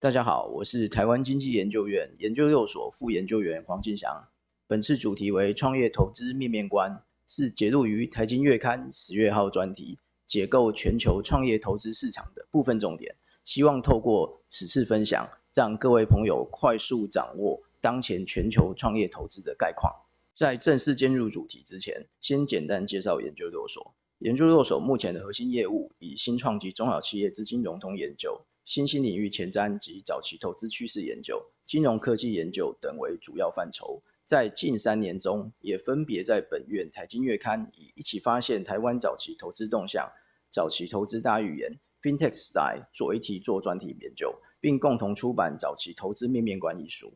大家好，我是台湾经济研究院研究六所副研究员黄进祥。本次主题为创业投资面面观，是节录于台经月刊十月号专题，解构全球创业投资市场的部分重点。希望透过此次分享，让各位朋友快速掌握当前全球创业投资的概况。在正式进入主题之前，先简单介绍研究六所。研究六所目前的核心业务以新创及中小企业资金融通研究。新兴领域前瞻及早期投资趋势研究、金融科技研究等为主要范畴。在近三年中，也分别在本院财经月刊以一起发现台湾早期投资动向、早期投资大预言 （FinTech Style） 作为题做专题研究，并共同出版《早期投资面面观》一书。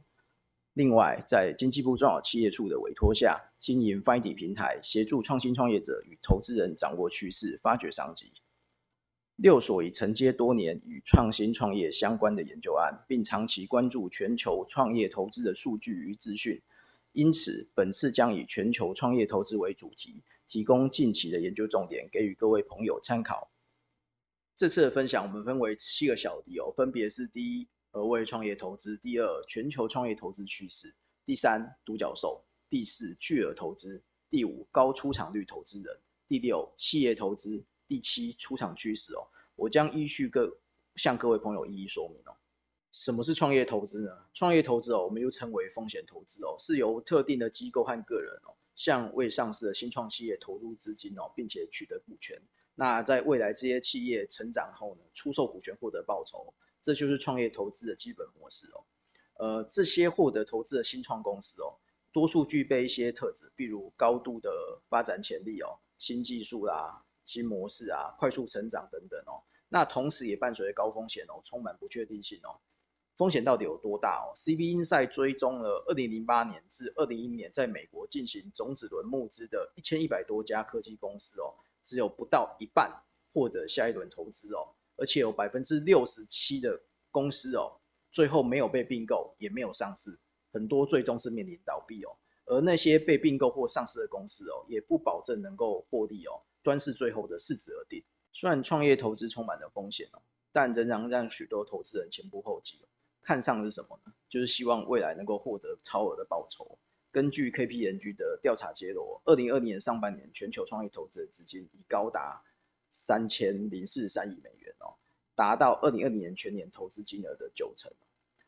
另外，在经济部中小企业处的委托下，经营 Find 平台，协助创新创业者与投资人掌握趋势、发掘商机。六所已承接多年与创新创业相关的研究案，并长期关注全球创业投资的数据与资讯，因此本次将以全球创业投资为主题，提供近期的研究重点给予各位朋友参考。这次的分享我们分为七个小题哦，分别是：第一，何谓创业投资；第二，全球创业投资趋势；第三，独角兽；第四，巨额投资；第五，高出场率投资人；第六，企业投资。第七出场趋势哦，我将依序各向各位朋友一一说明哦。什么是创业投资呢？创业投资哦，我们又称为风险投资哦，是由特定的机构和个人哦，向未上市的新创企业投入资金哦，并且取得股权。那在未来这些企业成长后呢，出售股权获得报酬，这就是创业投资的基本模式哦。呃，这些获得投资的新创公司哦，多数具备一些特质，比如高度的发展潜力哦，新技术啦。新模式啊，快速成长等等哦，那同时也伴随着高风险哦，充满不确定性哦。风险到底有多大哦？CB Insight 追踪了2008年至2011年在美国进行种子轮募资的一千一百多家科技公司哦，只有不到一半获得下一轮投资哦，而且有百分之六十七的公司哦，最后没有被并购，也没有上市，很多最终是面临倒闭哦。而那些被并购或上市的公司哦，也不保证能够获利哦。端视最后的市值而定。虽然创业投资充满了风险哦，但仍然让许多投资人前仆后继。看上的是什么呢？就是希望未来能够获得超额的报酬。根据 KPMG 的调查结果，二零二零年上半年全球创业投资的资金已高达三千零四十三亿美元哦，达到二零二零年全年投资金额的九成。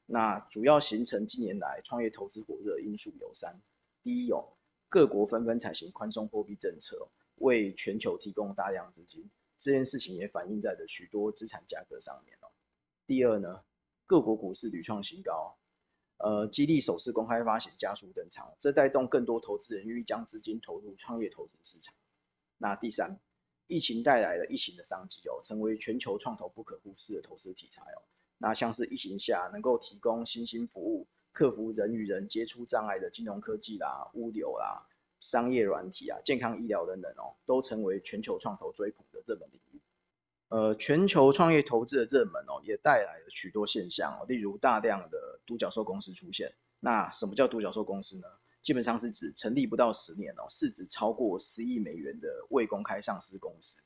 那主要形成近年来创业投资火热因素有三：第一哦，各国纷纷采行宽松货币政策。为全球提供大量资金，这件事情也反映在了许多资产价格上面哦。第二呢，各国股市屡创新高，呃，激励首次公开发行加速登场，这带动更多投资人愿意将资金投入创业投资市场。那第三，疫情带来了疫情的商机哦，成为全球创投不可忽视的投资题材哦。那像是疫情下能够提供新兴服务，克服人与人接触障碍的金融科技啦、物流啦。商业软体啊、健康医疗等等哦，都成为全球创投追捧的热门领域。呃，全球创业投资的热门哦，也带来了许多现象哦，例如大量的独角兽公司出现。那什么叫独角兽公司呢？基本上是指成立不到十年哦，市值超过十亿美元的未公开上市公司。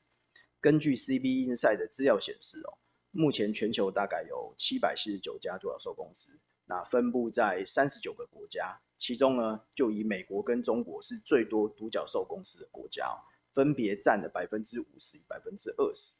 根据 CB Insight 的资料显示哦，目前全球大概有七百四十九家独角兽公司，那分布在三十九个国家。其中呢，就以美国跟中国是最多独角兽公司的国家，分别占了百分之五十与百分之二十。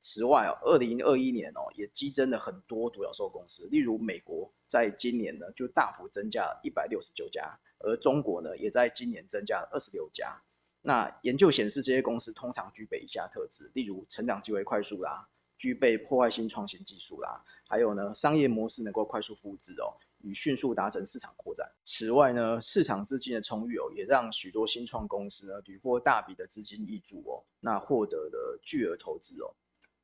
此外哦，二零二一年哦，也激增了很多独角兽公司，例如美国在今年呢就大幅增加了一百六十九家，而中国呢也在今年增加了二十六家。那研究显示，这些公司通常具备以下特质，例如成长极为快速啦，具备破坏性创新技术啦，还有呢商业模式能够快速复制哦。与迅速达成市场扩展。此外呢，市场资金的充裕哦，也让许多新创公司呢屡获大笔的资金挹注哦，那获得的巨额投资哦。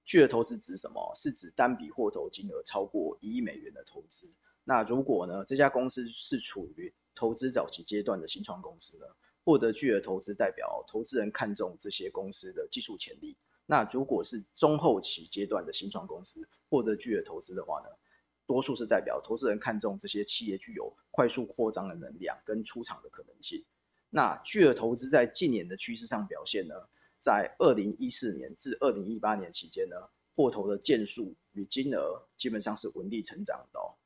巨额投资指什么？是指单笔获投金额超过一亿美元的投资。那如果呢，这家公司是处于投资早期阶段的新创公司呢，获得巨额投资代表投资人看中这些公司的技术潜力。那如果是中后期阶段的新创公司获得巨额投资的话呢？多数是代表投资人看中这些企业具有快速扩张的能量跟出场的可能性。那巨额投资在近年的趋势上表现呢？在二零一四年至二零一八年期间呢，获投的件数与金额基本上是稳定成长的哦。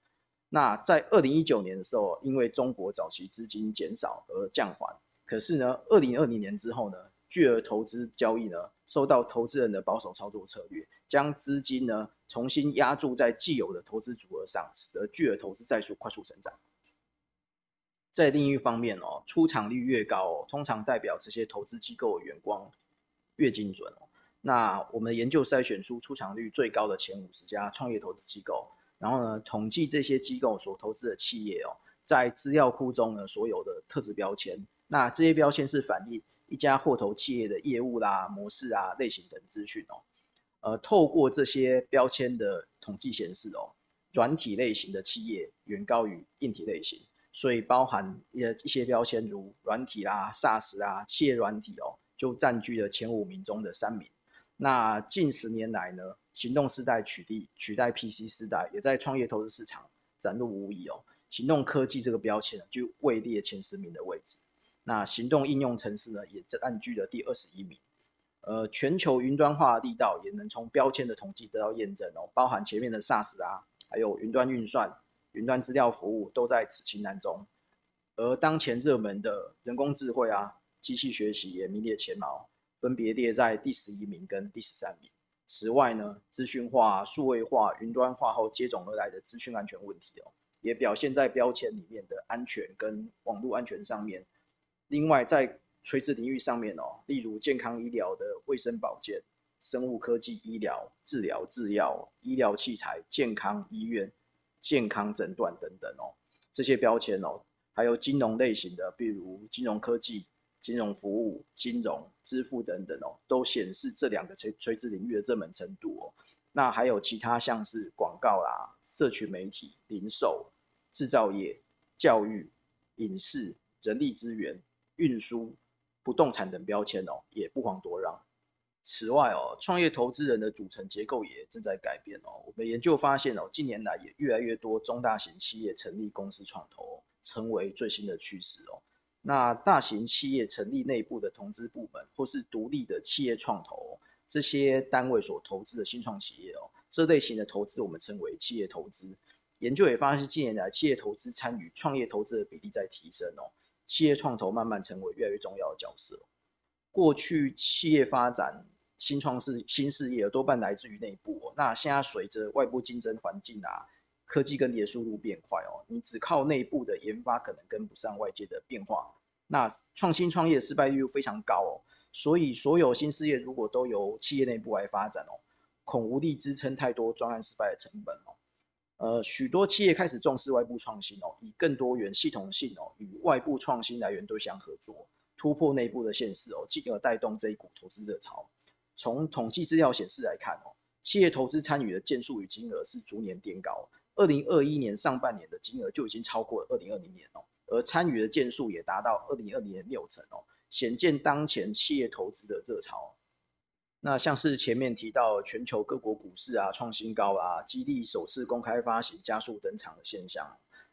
那在二零一九年的时候，因为中国早期资金减少而降缓，可是呢，二零二零年之后呢，巨额投资交易呢，受到投资人的保守操作策略，将资金呢重新压注在既有的投资组合上，使得巨额投资再速快速成长。在另一方面哦，出场率越高，通常代表这些投资机构的眼光越精准哦。那我们研究筛选出出场率最高的前五十家创业投资机构，然后呢，统计这些机构所投资的企业哦，在资料库中呢所有的特质标签。那这些标签是反映一家货投企业的业务啦、模式啊、类型等资讯哦。呃，透过这些标签的统计显示哦，软体类型的企业远高于硬体类型。所以包含一一些标签，如软体啦、SaaS 啊、企业软体哦，就占据了前五名中的三名。那近十年来呢，行动时代取缔取代 PC 时代，也在创业投资市场展露无遗哦。行动科技这个标签就位列前十名的位置。那行动应用城市呢，也占据了第二十一名。呃，全球云端化的力道也能从标签的统计得到验证哦，包含前面的 SaaS 啊，还有云端运算。云端资料服务都在此清单中，而当前热门的人工智慧啊、机器学习也名列前茅，分别列在第十一名跟第十三名。此外呢，资讯化、数位化、云端化后接踵而来的资讯安全问题哦，也表现在标签里面的安全跟网络安全上面。另外，在垂直领域上面哦，例如健康医疗的卫生保健、生物科技医疗、治疗制药、医疗器材、健康医院。健康诊断等等哦，这些标签哦，还有金融类型的，比如金融科技、金融服务、金融支付等等哦，都显示这两个垂垂直领域的热门程度哦。那还有其他像是广告啦、社群媒体、零售、制造业、教育、影视、人力资源、运输、不动产等标签哦，也不遑多让。此外哦，创业投资人的组成结构也正在改变哦。我们研究发现哦，近年来也越来越多中大型企业成立公司创投，成为最新的趋势哦。那大型企业成立内部的投资部门，或是独立的企业创投这些单位所投资的新创企业哦，这类型的投资我们称为企业投资。研究也发现，近年来企业投资参与创业投资的比例在提升哦，企业创投慢慢成为越来越重要的角色。过去企业发展新创事新事业多半来自于内部，那现在随着外部竞争环境啊，科技更迭速度变快哦，你只靠内部的研发可能跟不上外界的变化，那创新创业失败率非常高哦，所以所有新事业如果都由企业内部来发展哦，恐无力支撑太多专案失败的成本哦，呃，许多企业开始重视外部创新哦，以更多元系统性哦与外部创新来源对象合作。突破内部的现实哦，进而带动这一股投资热潮。从统计资料显示来看哦，企业投资参与的件数与金额是逐年垫高。二零二一年上半年的金额就已经超过二零二零年哦，而参与的件数也达到二零二零年六成哦，显见当前企业投资的热潮。那像是前面提到全球各国股市啊创新高啊，激励首次公开发行加速登场的现象，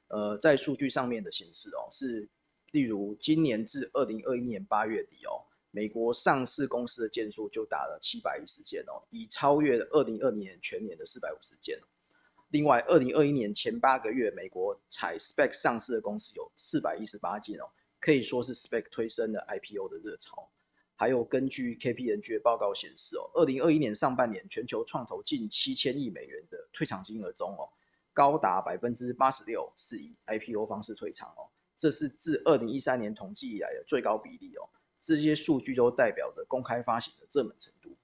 呃，在数据上面的显示哦是。例如，今年至二零二一年八月底哦，美国上市公司的件数就达了七百一十件哦，已超越二零二零年全年的四百五十件。另外，二零二一年前八个月，美国采 spec 上市的公司有四百一十八件哦，可以说是 spec 推升了 IPO 的热潮。还有，根据 KPMG 的报告显示哦，二零二一年上半年全球创投近七千亿美元的退场金额中哦，高达百分之八十六是以 IPO 方式退场哦。这是自二零一三年统计以来的最高比例哦，这些数据都代表着公开发行的热门程度。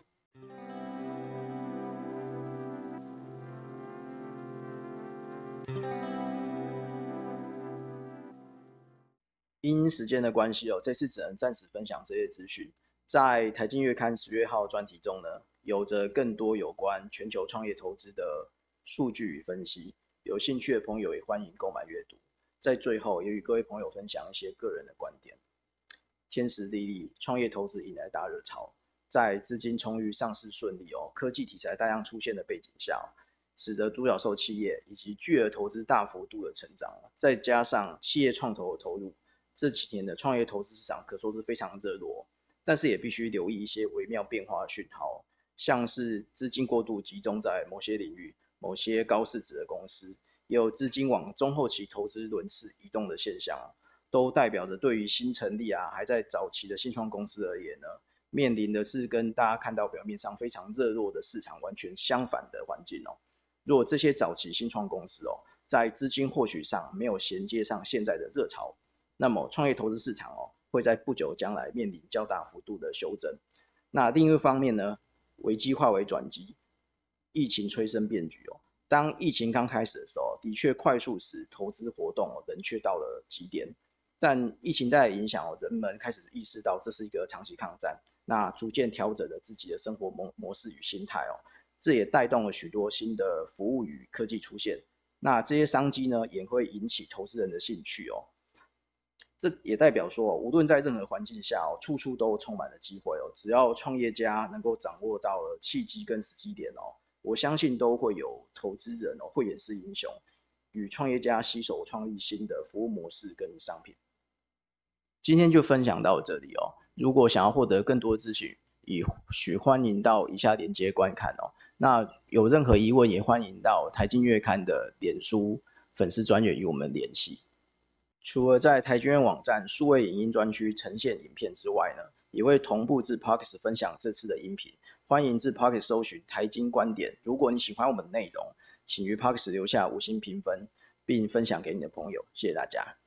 因时间的关系哦，这次只能暂时分享这些资讯。在《财经月刊》十月号专题中呢，有着更多有关全球创业投资的数据与分析，有兴趣的朋友也欢迎购买阅读。在最后，也与各位朋友分享一些个人的观点。天时地利，创业投资引来大热潮，在资金充裕、上市顺利哦，科技题材大量出现的背景下，使得独角兽企业以及巨额投资大幅度的成长，再加上企业创投的投入，这几年的创业投资市场可说是非常热络。但是也必须留意一些微妙变化的讯号，像是资金过度集中在某些领域、某些高市值的公司，也有资金往中后期投资轮次移动的现象，都代表着对于新成立啊还在早期的新创公司而言呢，面临的是跟大家看到表面上非常热络的市场完全相反的环境哦。如果这些早期新创公司哦，在资金获取上没有衔接上现在的热潮，那么创业投资市场哦，会在不久将来面临较大幅度的修正。那另一方面呢，危机化为转机，疫情催生变局哦。当疫情刚开始的时候，的确快速使投资活动哦冷却到了极点。但疫情带来影响哦，人们开始意识到这是一个长期抗战，那逐渐调整了自己的生活模模式与心态哦。这也带动了许多新的服务与科技出现。那这些商机呢，也会引起投资人的兴趣哦。这也代表说，无论在任何环境下哦，处处都充满了机会哦。只要创业家能够掌握到了契机跟时机点哦，我相信都会有投资人哦，慧眼识英雄，与创业家携手创立新的服务模式跟商品。今天就分享到这里哦。如果想要获得更多资讯，也许欢迎到以下链接观看哦。那有任何疑问，也欢迎到台金月刊的脸书粉丝专员与我们联系。除了在台金院网站数位影音专区呈现影片之外呢，也会同步至 Pockets 分享这次的音频。欢迎至 Pockets 搜寻台经观点。如果你喜欢我们的内容，请于 Pockets 留下五星评分，并分享给你的朋友。谢谢大家。